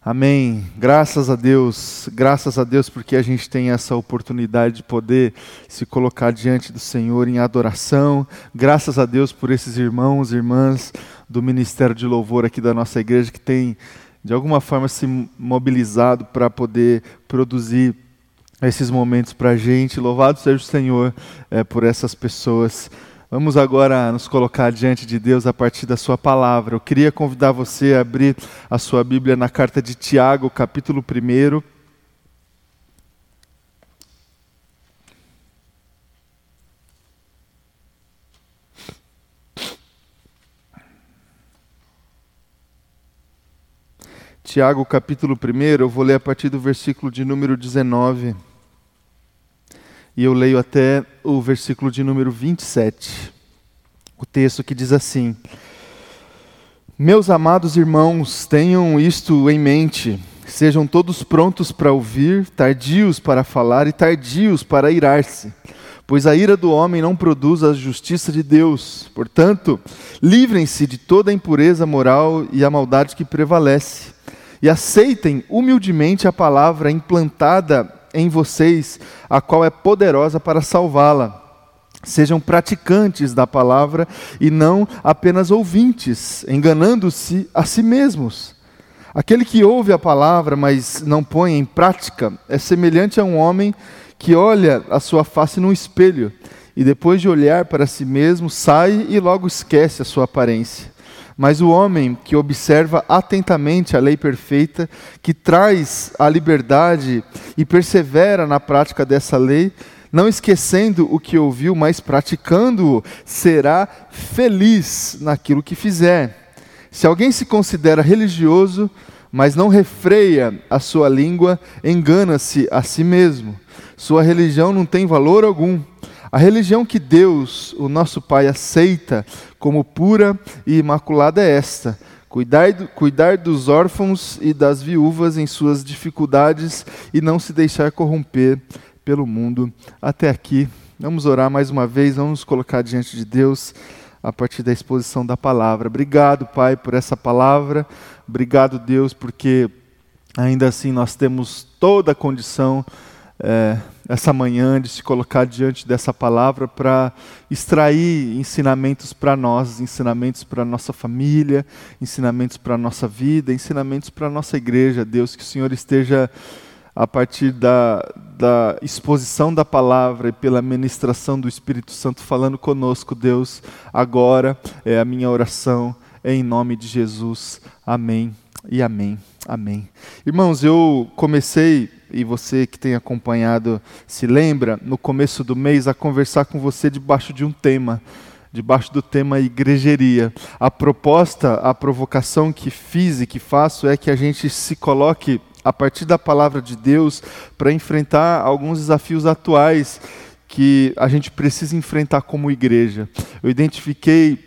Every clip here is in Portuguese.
Amém. Graças a Deus, graças a Deus porque a gente tem essa oportunidade de poder se colocar diante do Senhor em adoração. Graças a Deus por esses irmãos e irmãs do Ministério de Louvor aqui da nossa igreja que tem de alguma forma se mobilizado para poder produzir esses momentos para a gente. Louvado seja o Senhor é, por essas pessoas. Vamos agora nos colocar diante de Deus a partir da Sua palavra. Eu queria convidar você a abrir a sua Bíblia na carta de Tiago, capítulo 1. Tiago, capítulo 1, eu vou ler a partir do versículo de número 19 e eu leio até o versículo de número 27. O texto que diz assim: Meus amados irmãos, tenham isto em mente. Sejam todos prontos para ouvir, tardios para falar e tardios para irar-se. Pois a ira do homem não produz a justiça de Deus. Portanto, livrem-se de toda a impureza moral e a maldade que prevalece. E aceitem humildemente a palavra implantada em vocês, a qual é poderosa para salvá-la. Sejam praticantes da palavra e não apenas ouvintes, enganando-se a si mesmos. Aquele que ouve a palavra, mas não põe em prática, é semelhante a um homem que olha a sua face num espelho e depois de olhar para si mesmo, sai e logo esquece a sua aparência. Mas o homem que observa atentamente a lei perfeita, que traz a liberdade e persevera na prática dessa lei, não esquecendo o que ouviu, mas praticando-o, será feliz naquilo que fizer. Se alguém se considera religioso, mas não refreia a sua língua, engana-se a si mesmo. Sua religião não tem valor algum. A religião que Deus, o nosso Pai, aceita como pura e imaculada é esta: cuidar, cuidar dos órfãos e das viúvas em suas dificuldades e não se deixar corromper pelo mundo. Até aqui, vamos orar mais uma vez, vamos colocar diante de Deus a partir da exposição da palavra. Obrigado, Pai, por essa palavra. Obrigado, Deus, porque ainda assim nós temos toda a condição. É, essa manhã, de se colocar diante dessa palavra para extrair ensinamentos para nós, ensinamentos para nossa família, ensinamentos para nossa vida, ensinamentos para nossa igreja. Deus, que o Senhor esteja, a partir da, da exposição da palavra e pela ministração do Espírito Santo falando conosco, Deus, agora é a minha oração, em nome de Jesus. Amém e amém. Amém. Irmãos, eu comecei e você que tem acompanhado se lembra, no começo do mês, a conversar com você debaixo de um tema, debaixo do tema igrejeria. A proposta, a provocação que fiz e que faço é que a gente se coloque a partir da palavra de Deus para enfrentar alguns desafios atuais que a gente precisa enfrentar como igreja. Eu identifiquei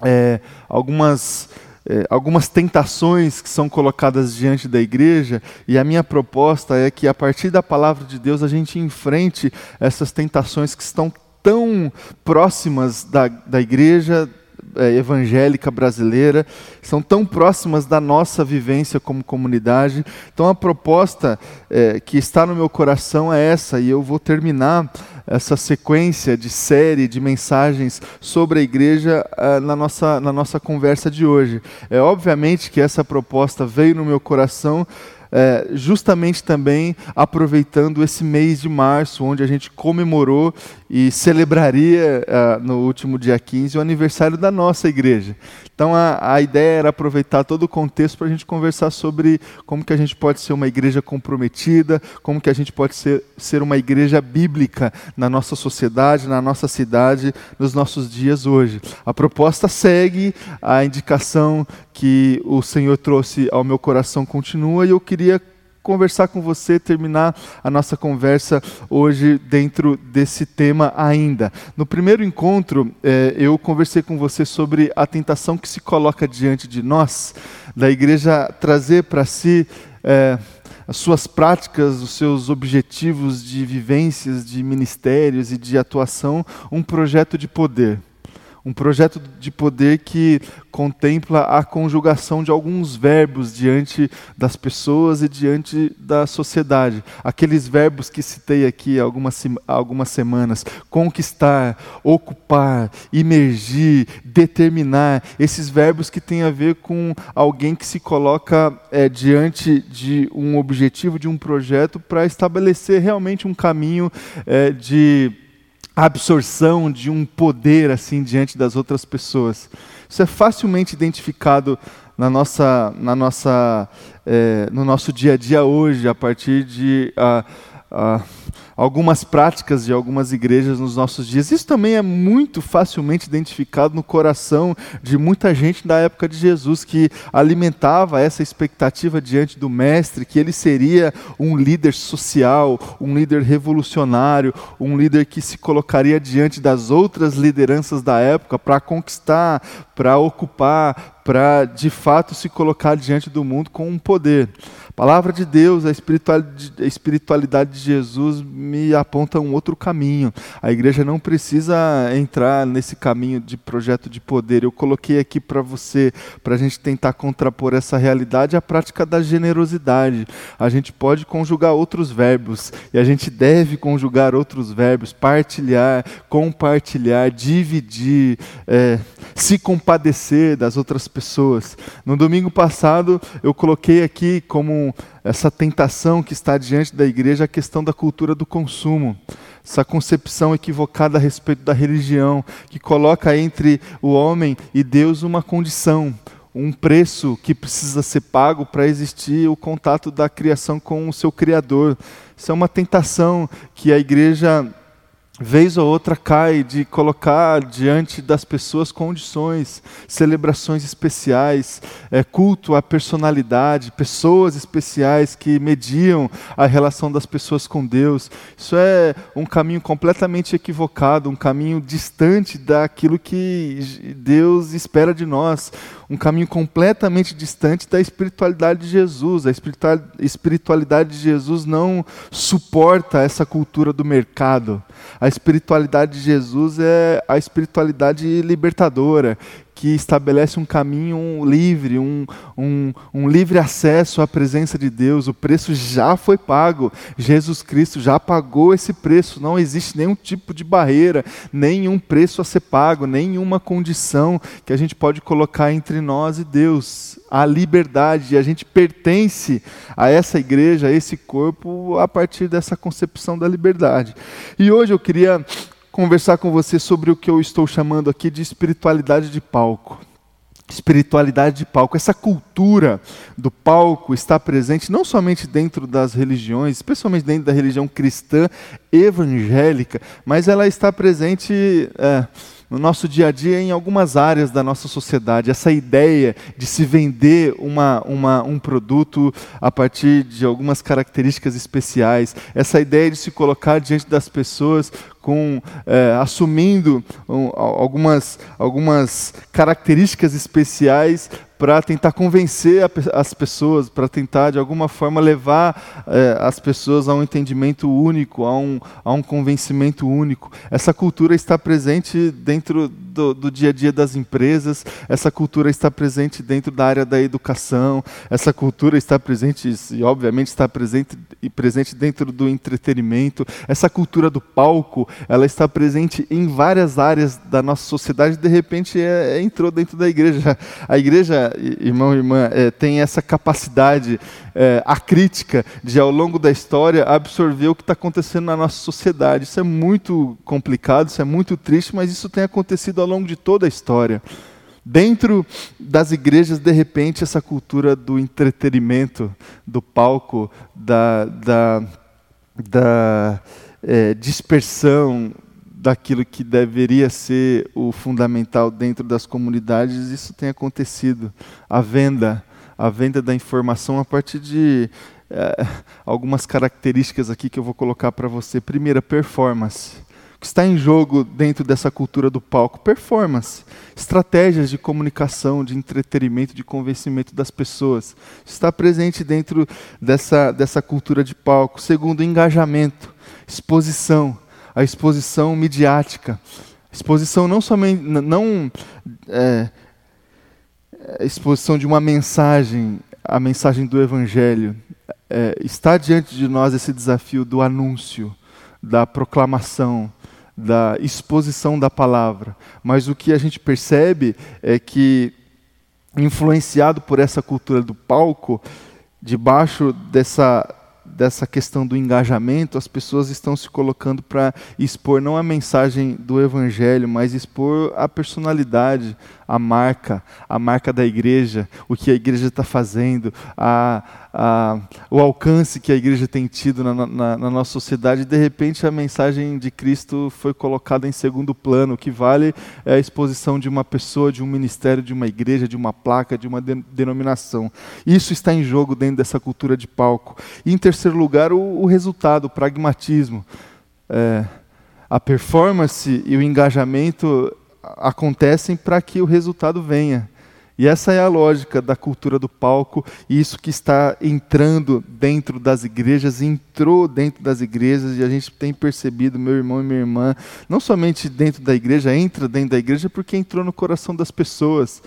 é, algumas é, algumas tentações que são colocadas diante da igreja, e a minha proposta é que, a partir da palavra de Deus, a gente enfrente essas tentações que estão tão próximas da, da igreja é, evangélica brasileira, são tão próximas da nossa vivência como comunidade. Então, a proposta é, que está no meu coração é essa, e eu vou terminar essa sequência de série de mensagens sobre a igreja uh, na, nossa, na nossa conversa de hoje. É obviamente que essa proposta veio no meu coração é, justamente também aproveitando esse mês de março, onde a gente comemorou e celebraria uh, no último dia 15 o aniversário da nossa igreja. Então a, a ideia era aproveitar todo o contexto para a gente conversar sobre como que a gente pode ser uma igreja comprometida, como que a gente pode ser, ser uma igreja bíblica na nossa sociedade, na nossa cidade, nos nossos dias hoje. A proposta segue, a indicação que o Senhor trouxe ao meu coração continua e eu queria conversar com você, terminar a nossa conversa hoje dentro desse tema ainda. No primeiro encontro, eh, eu conversei com você sobre a tentação que se coloca diante de nós, da igreja trazer para si. Eh, as suas práticas, os seus objetivos de vivências, de ministérios e de atuação, um projeto de poder Um projeto de poder que contempla a conjugação de alguns verbos diante das pessoas e diante da sociedade. Aqueles verbos que citei aqui há algumas, algumas semanas: conquistar, ocupar, imergir, determinar. Esses verbos que têm a ver com alguém que se coloca é, diante de um objetivo, de um projeto, para estabelecer realmente um caminho é, de absorção de um poder assim diante das outras pessoas. Isso é facilmente identificado na nossa, na nossa, é, no nosso dia a dia hoje, a partir de uh, uh, algumas práticas de algumas igrejas nos nossos dias. Isso também é muito facilmente identificado no coração de muita gente da época de Jesus que alimentava essa expectativa diante do mestre que ele seria um líder social, um líder revolucionário, um líder que se colocaria diante das outras lideranças da época para conquistar, para ocupar, para de fato se colocar diante do mundo com um poder. Palavra de Deus, a espiritualidade, a espiritualidade de Jesus me aponta um outro caminho. A igreja não precisa entrar nesse caminho de projeto de poder. Eu coloquei aqui para você, para a gente tentar contrapor essa realidade, a prática da generosidade. A gente pode conjugar outros verbos e a gente deve conjugar outros verbos: partilhar, compartilhar, dividir, é, se compadecer das outras pessoas. No domingo passado, eu coloquei aqui como essa tentação que está diante da igreja a questão da cultura do consumo, essa concepção equivocada a respeito da religião, que coloca entre o homem e Deus uma condição, um preço que precisa ser pago para existir o contato da criação com o seu Criador. Isso é uma tentação que a igreja vez ou outra cai de colocar diante das pessoas condições, celebrações especiais, é, culto à personalidade, pessoas especiais que mediam a relação das pessoas com Deus. Isso é um caminho completamente equivocado, um caminho distante daquilo que Deus espera de nós, um caminho completamente distante da espiritualidade de Jesus. A espiritualidade de Jesus não suporta essa cultura do mercado. A espiritualidade de Jesus é a espiritualidade libertadora, que estabelece um caminho livre, um, um, um, livre acesso à presença de Deus. O preço já foi pago. Jesus Cristo já pagou esse preço. Não existe nenhum tipo de barreira, nenhum preço a ser pago, nenhuma condição que a gente pode colocar entre nós e Deus. A liberdade, a gente pertence a essa igreja, a esse corpo, a partir dessa concepção da liberdade. E hoje eu queria conversar com você sobre o que eu estou chamando aqui de espiritualidade de palco. Espiritualidade de palco. Essa cultura do palco está presente não somente dentro das religiões, especialmente dentro da religião cristã evangélica, mas ela está presente. É, no nosso dia a dia em algumas áreas da nossa sociedade. Essa ideia de se vender uma, uma, um produto a partir de algumas características especiais, essa ideia de se colocar diante das pessoas com é, assumindo um, algumas, algumas características especiais para tentar convencer a, as pessoas, para tentar de alguma forma levar é, as pessoas a um entendimento único, a um, a um convencimento único. Essa cultura está presente dentro do, do dia a dia das empresas, essa cultura está presente dentro da área da educação, essa cultura está presente, e obviamente está presente, e presente dentro do entretenimento, essa cultura do palco, ela está presente em várias áreas da nossa sociedade, de repente é, é, entrou dentro da igreja. A igreja irmão e irmã, é, tem essa capacidade é, acrítica de, ao longo da história, absorver o que está acontecendo na nossa sociedade. Isso é muito complicado, isso é muito triste, mas isso tem acontecido ao longo de toda a história. Dentro das igrejas, de repente, essa cultura do entretenimento, do palco, da, da, da é, dispersão, daquilo que deveria ser o fundamental dentro das comunidades, isso tem acontecido. A venda, a venda da informação a partir de é, algumas características aqui que eu vou colocar para você. Primeira, performance. O que está em jogo dentro dessa cultura do palco? Performance. Estratégias de comunicação, de entretenimento, de convencimento das pessoas. Está presente dentro dessa, dessa cultura de palco. Segundo, engajamento, exposição a exposição midiática. Exposição não somente não é, exposição de uma mensagem, a mensagem do Evangelho. É, está diante de nós esse desafio do anúncio, da proclamação, da exposição da palavra. Mas o que a gente percebe é que, influenciado por essa cultura do palco, debaixo dessa dessa questão do engajamento, as pessoas estão se colocando para expor não a mensagem do evangelho, mas expor a personalidade, a marca, a marca da igreja, o que a igreja está fazendo, a, a, o alcance que a igreja tem tido na, na, na, nossa sociedade. De repente, a mensagem de Cristo foi colocada em segundo plano. O que vale é a exposição de uma pessoa, de um ministério, de uma igreja, de uma placa, de uma de, denominação. Isso está em jogo dentro dessa cultura de palco. E, em terceiro lugar, o, o resultado, o pragmatismo. É, a performance e o engajamento acontecem para que o resultado venha. E essa é a lógica da cultura do palco, e isso que está entrando dentro das igrejas, entrou dentro das igrejas, e a gente tem percebido, meu irmão e minha irmã, não somente dentro da igreja, entra dentro da igreja porque entrou no coração das pessoas.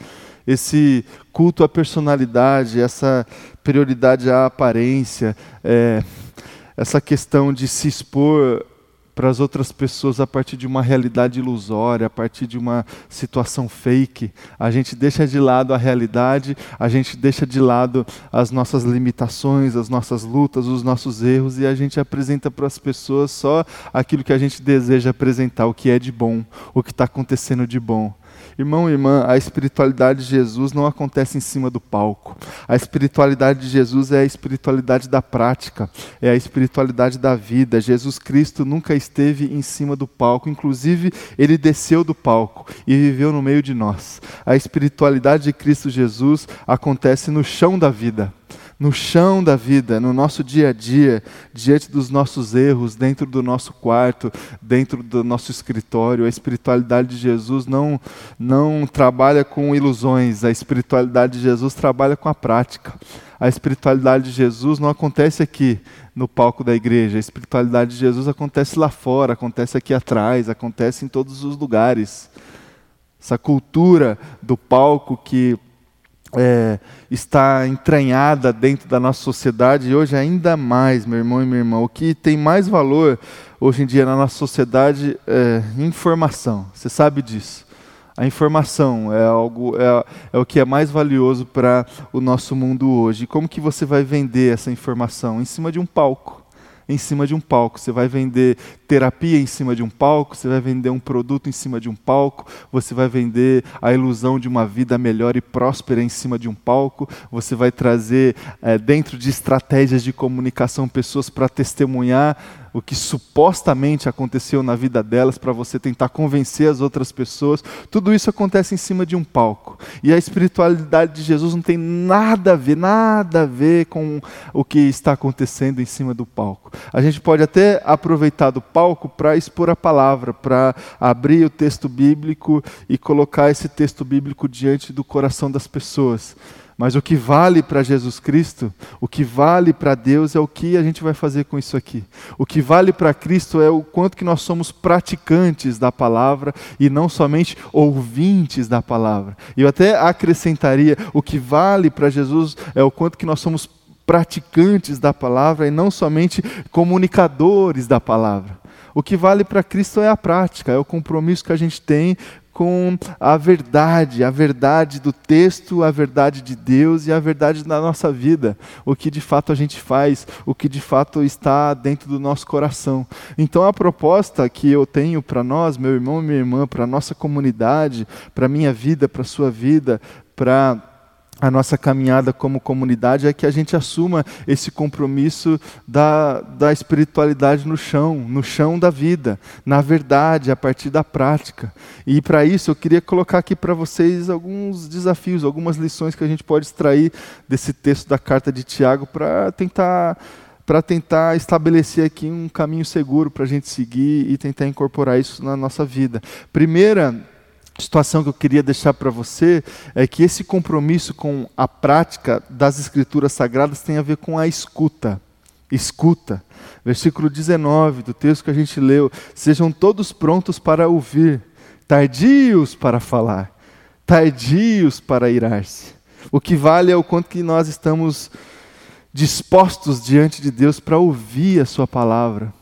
Esse culto à personalidade, essa prioridade à aparência, é, essa questão de se expor para as outras pessoas a partir de uma realidade ilusória, a partir de uma situação fake. A gente deixa de lado a realidade, a gente deixa de lado as nossas limitações, as nossas lutas, os nossos erros e a gente apresenta para as pessoas só aquilo que a gente deseja apresentar, o que é de bom, o que está acontecendo de bom. Irmão e irmã, a espiritualidade de Jesus não acontece em cima do palco. A espiritualidade de Jesus é a espiritualidade da prática, é a espiritualidade da vida. Jesus Cristo nunca esteve em cima do palco, inclusive ele desceu do palco e viveu no meio de nós. A espiritualidade de Cristo Jesus acontece no chão da vida no chão da vida, no nosso dia a dia, diante dos nossos erros, dentro do nosso quarto, dentro do nosso escritório. A espiritualidade de Jesus não, não trabalha com ilusões, a espiritualidade de Jesus trabalha com a prática. A espiritualidade de Jesus não acontece aqui no palco da igreja, a espiritualidade de Jesus acontece lá fora, acontece aqui atrás, acontece em todos os lugares. Essa cultura do palco que é, está entranhada dentro da nossa sociedade e hoje ainda mais, meu irmão e minha irmã. O que tem mais valor hoje em dia na nossa sociedade é informação. Você sabe disso. A informação é algo é, é o que é mais valioso para o nosso mundo hoje. Como que você vai vender essa informação? Em cima de um palco em cima de um palco. Você vai vender terapia em cima de um palco, você vai vender um produto em cima de um palco, você vai vender a ilusão de uma vida melhor e próspera em cima de um palco, você vai trazer é, dentro de estratégias de comunicação pessoas para testemunhar o que supostamente aconteceu na vida delas para você tentar convencer as outras pessoas. Tudo isso acontece em cima de um palco. E a espiritualidade de Jesus não tem nada a ver, nada a ver com o que está acontecendo em cima do palco. A gente pode até aproveitar do palco para expor a palavra, para abrir o texto bíblico e colocar esse texto bíblico diante do coração das pessoas. Mas o que vale para Jesus Cristo, o que vale para Deus é o que a gente vai fazer com isso aqui. O que vale para Cristo é o quanto que nós somos praticantes da palavra e não somente ouvintes da palavra. E eu até acrescentaria, o que vale para Jesus é o quanto que nós somos praticantes da palavra e não somente comunicadores da palavra. O que vale para Cristo é a prática, é o compromisso que a gente tem com a verdade, a verdade do texto, a verdade de Deus e a verdade da nossa vida, o que de fato a gente faz, o que de fato está dentro do nosso coração. Então a proposta que eu tenho para nós, meu irmão e minha irmã, para a nossa comunidade, para a minha vida, para a sua vida, para a nossa caminhada como comunidade é que a gente assuma esse compromisso da, da espiritualidade no chão, no chão da vida, na verdade, a partir da prática. E para isso eu queria colocar aqui para vocês alguns desafios, algumas lições que a gente pode extrair desse texto da carta de Tiago para tentar para tentar estabelecer aqui um caminho seguro para a gente seguir e tentar incorporar isso na nossa vida. Primeira situação que eu queria deixar para você é que esse compromisso com a prática das escrituras sagradas tem a ver com a escuta. Escuta. Versículo 19 do texto que a gente leu: Sejam todos prontos para ouvir, tardios para falar, tardios para irar-se. O que vale é o quanto que nós estamos dispostos diante de Deus para ouvir a Sua palavra.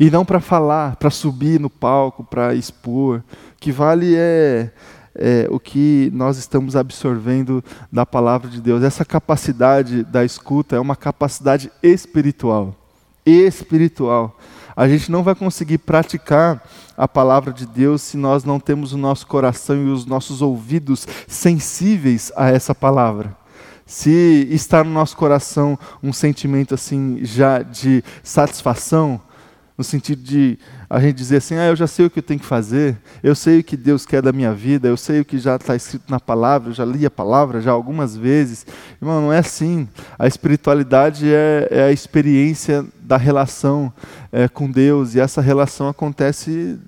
E não para falar, para subir no palco, para expor. O que vale é, é, o que nós estamos absorvendo da palavra de Deus. Essa capacidade da escuta é uma capacidade espiritual. Espiritual. A gente não vai conseguir praticar a palavra de Deus se nós não temos o nosso coração e os nossos ouvidos sensíveis a essa palavra se está no nosso coração um sentimento assim já de satisfação, no sentido de a gente dizer assim, ah, eu já sei o que eu tenho que fazer, eu sei o que Deus quer da minha vida, eu sei o que já está escrito na palavra, eu já li a palavra já algumas vezes. Irmão, não é assim. A espiritualidade é, é a experiência da relação é, com Deus, e essa relação acontece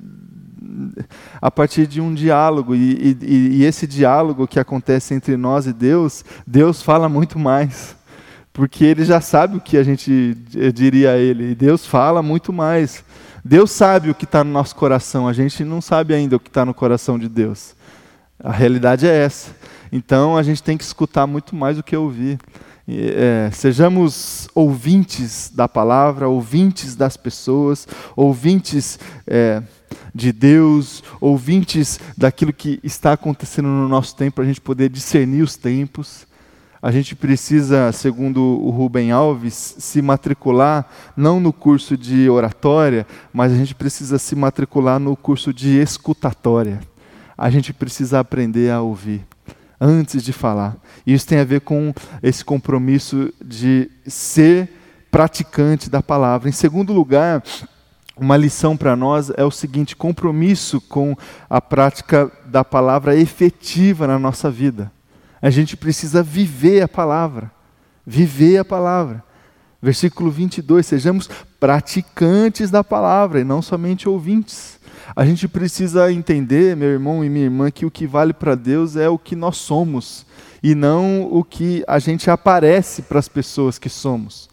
a partir de um diálogo. E, e, e, esse diálogo que acontece entre nós e Deus, Deus fala muito mais. Porque ele já sabe o que a gente diria a ele. E Deus fala muito mais. Deus sabe o que está no nosso coração, a gente não sabe ainda o que está no coração de Deus. A realidade é essa. Então a gente tem que escutar muito mais do que ouvir. É, sejamos ouvintes da palavra, ouvintes das pessoas, ouvintes. É, de Deus, ouvintes daquilo que está acontecendo no nosso tempo, para a gente poder discernir os tempos. A gente precisa, segundo o Rubem Alves, se matricular não no curso de oratória, mas a gente precisa se matricular no curso de escutatória. A gente precisa aprender a ouvir antes de falar. E isso tem a ver com esse compromisso de ser praticante da palavra. Em segundo lugar, uma lição para nós é o seguinte: compromisso com a prática da palavra efetiva na nossa vida. A gente precisa viver a palavra, viver a palavra. Versículo 22, sejamos praticantes da palavra e não somente ouvintes. A gente precisa entender, meu irmão e minha irmã, que o que vale para Deus é o que nós somos e não o que a gente aparece para as pessoas que somos.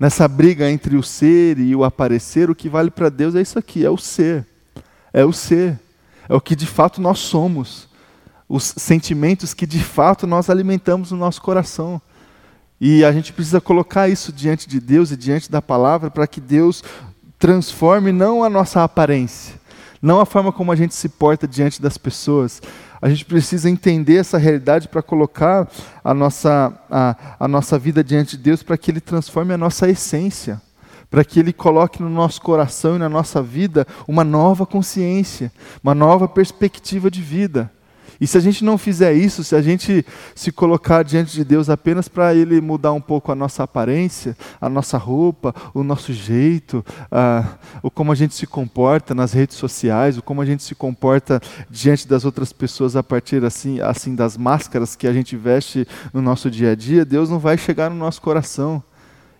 Nessa briga entre o ser e o aparecer, o que vale para Deus é isso aqui: é o ser. É o ser. É o que de fato nós somos. Os sentimentos que de fato nós alimentamos no nosso coração. E a gente precisa colocar isso diante de Deus e diante da palavra para que Deus transforme não a nossa aparência, não a forma como a gente se porta diante das pessoas, a gente precisa entender essa realidade para colocar a nossa, a, a nossa vida diante de Deus para que Ele transforme a nossa essência, para que Ele coloque no nosso coração e na nossa vida uma nova consciência, uma nova perspectiva de vida. E se a gente não fizer isso, se a gente se colocar diante de Deus apenas para Ele mudar um pouco a nossa aparência, a nossa roupa, o nosso jeito, o como a gente se comporta nas redes sociais, o como a gente se comporta diante das outras pessoas a partir assim, assim das máscaras que a gente veste no nosso dia a dia, Deus não vai chegar no nosso coração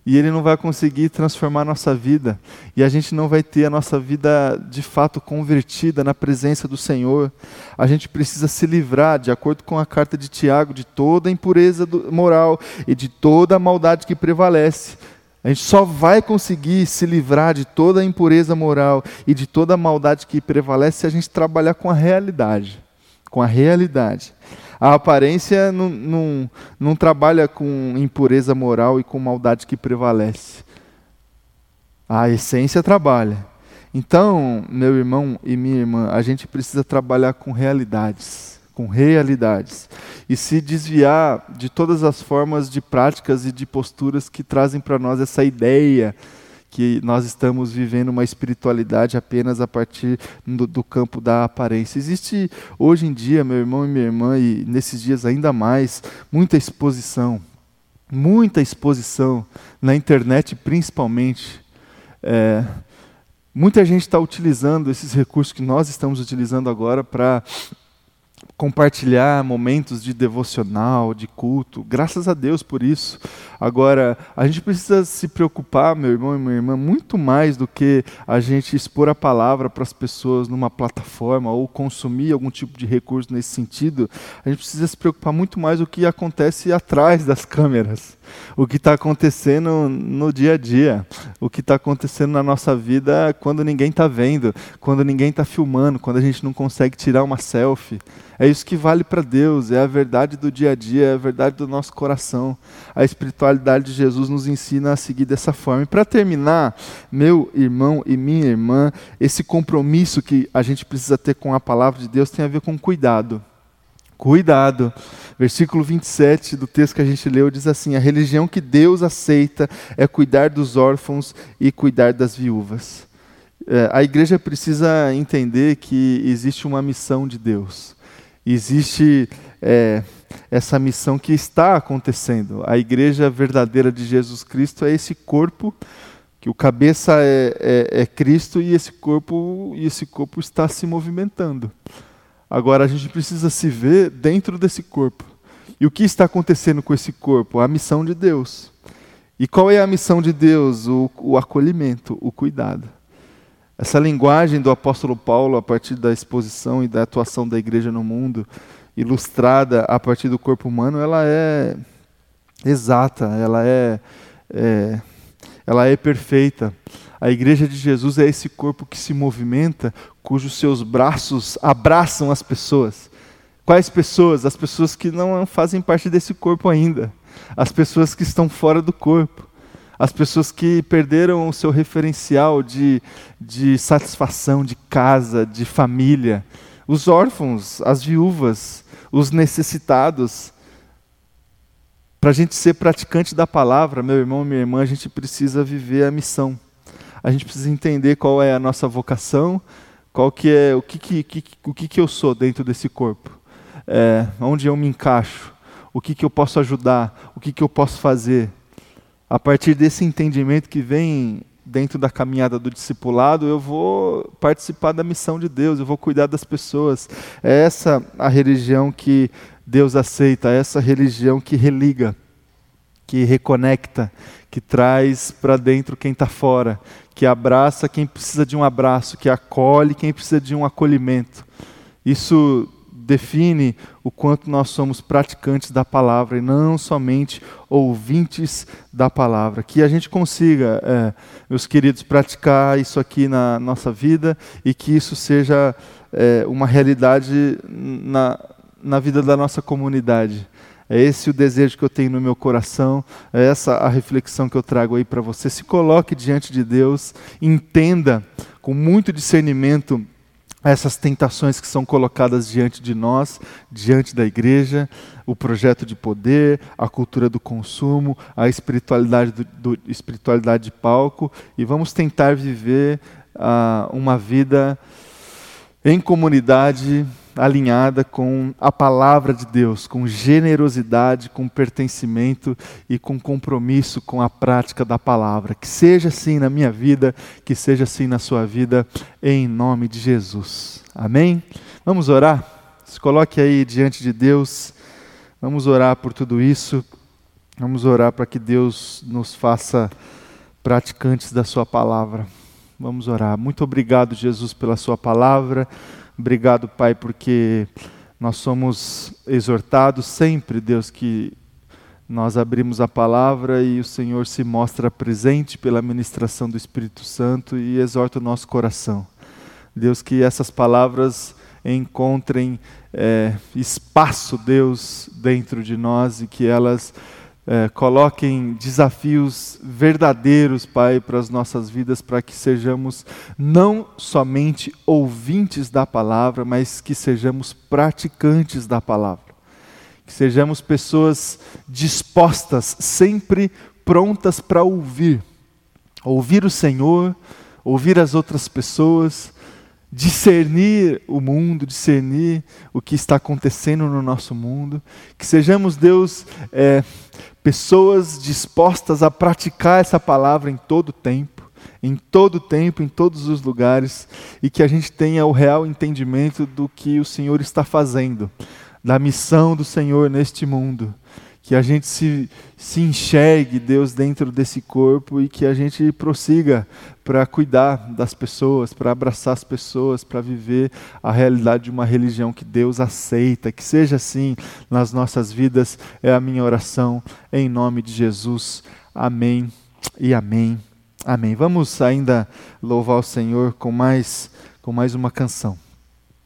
e Ele não vai conseguir transformar a nossa vida, e a gente não vai ter a nossa vida de fato convertida na presença do Senhor. A gente precisa se livrar, de acordo com a carta de Tiago, de toda a impureza moral e de toda a maldade que prevalece. A gente só vai conseguir se livrar de toda a impureza moral e de toda a maldade que prevalece se a gente trabalhar com a realidade. Com a realidade. A aparência não, não, não trabalha com impureza moral e com maldade que prevalece. A essência trabalha. Então, meu irmão e minha irmã, a gente precisa trabalhar com realidades, com realidades, e se desviar de todas as formas de práticas e de posturas que trazem para nós essa ideia que nós estamos vivendo uma espiritualidade apenas a partir do, do, campo da aparência. Existe hoje em dia, meu irmão e minha irmã, e nesses dias ainda mais, muita exposição, muita exposição na internet principalmente. É, muita gente está utilizando esses recursos que nós estamos utilizando agora para compartilhar momentos de devocional, de culto. Graças a Deus por isso. Agora, a gente precisa se preocupar, meu irmão e minha irmã, muito mais do que a gente expor a palavra para as pessoas numa plataforma ou consumir algum tipo de recurso nesse sentido. A gente precisa se preocupar muito mais do que acontece atrás das câmeras. O que está acontecendo no dia a dia, o que está acontecendo na nossa vida quando ninguém está vendo, quando ninguém está filmando, quando a gente não consegue tirar uma selfie. É isso que vale para Deus, é a verdade do dia a dia, é a verdade do nosso coração. A espiritualidade de Jesus nos ensina a seguir dessa forma. E para terminar, meu irmão e minha irmã, esse compromisso que a gente precisa ter com a palavra de Deus tem a ver com cuidado. Cuidado. Versículo 27 do texto que a gente leu diz assim: A religião que Deus aceita é cuidar dos órfãos e cuidar das viúvas. É, a igreja precisa entender que existe uma missão de Deus existe é, essa missão que está acontecendo. A igreja verdadeira de Jesus Cristo é esse corpo que o cabeça é, é, é, Cristo e esse corpo e esse corpo está se movimentando. Agora a gente precisa se ver dentro desse corpo. E o que está acontecendo com esse corpo? A missão de Deus. E qual é a missão de Deus? O, o acolhimento, o cuidado. Essa linguagem do apóstolo Paulo, a partir da exposição e da atuação da igreja no mundo, ilustrada a partir do corpo humano, ela é exata, ela é, é, ela é perfeita. A igreja de Jesus é esse corpo que se movimenta, cujos seus braços abraçam as pessoas. Quais pessoas? As pessoas que não fazem parte desse corpo ainda, as pessoas que estão fora do corpo as pessoas que perderam o seu referencial de, de satisfação, de casa, de família, os órfãos, as viúvas, os necessitados. Para a gente ser praticante da palavra, meu irmão e minha irmã, a gente precisa viver a missão. A gente precisa entender qual é a nossa vocação, qual que é o que, que, que o que, que eu sou dentro desse corpo, é, onde eu me encaixo, o que, que eu posso ajudar, o que, que eu posso fazer. A partir desse entendimento que vem dentro da caminhada do discipulado, eu vou participar da missão de Deus, eu vou cuidar das pessoas. É essa a religião que Deus aceita, é essa religião que religa, que reconecta, que traz para dentro quem está fora, que abraça quem precisa de um abraço, que acolhe quem precisa de um acolhimento. Isso define o quanto nós somos praticantes da palavra e não somente ouvintes da palavra. Que a gente consiga, é, meus queridos, praticar isso aqui na nossa vida e que isso seja é, uma realidade na, na vida da nossa comunidade. É esse o desejo que eu tenho no meu coração, é essa a reflexão que eu trago aí para você. Se coloque diante de Deus, entenda com muito discernimento essas tentações que são colocadas diante de nós, diante da igreja, o projeto de poder, a cultura do consumo, a espiritualidade, do, do espiritualidade de palco, e vamos tentar viver uh, uma vida em comunidade alinhada com a palavra de Deus, com generosidade, com pertencimento e com compromisso com a prática da palavra. Que seja assim na minha vida, que seja assim na sua vida, em nome de Jesus. Amém? Vamos orar? Se coloque aí diante de Deus. Vamos orar por tudo isso. Vamos orar para que Deus nos faça praticantes da Sua palavra. Vamos orar. Muito obrigado, Jesus, pela Sua palavra. Obrigado, Pai, porque nós somos exortados sempre, Deus, que nós abrimos a palavra e o Senhor se mostra presente pela ministração do Espírito Santo e exorta o nosso coração. Deus, que essas palavras encontrem é, espaço, Deus, dentro de nós e que elas é, coloquem desafios verdadeiros, Pai, para as nossas vidas, para que sejamos não somente ouvintes da palavra, mas que sejamos praticantes da palavra. Que sejamos pessoas dispostas, sempre prontas para ouvir. Ouvir o Senhor, ouvir as outras pessoas, discernir o mundo, discernir o que está acontecendo no nosso mundo. Que sejamos, Deus, é, pessoas dispostas a praticar essa palavra em todo tempo, em todo tempo, em todos os lugares, e que a gente tenha o real entendimento do que o Senhor está fazendo, da missão do Senhor neste mundo. Que a gente se, se enxergue, Deus, dentro desse corpo e que a gente prossiga para cuidar das pessoas, para abraçar as pessoas, para viver a realidade de uma religião que Deus aceita. Que seja assim nas nossas vidas, é a minha oração, em nome de Jesus. Amém e amém. Amém. Vamos ainda louvar o Senhor com mais, com mais uma canção.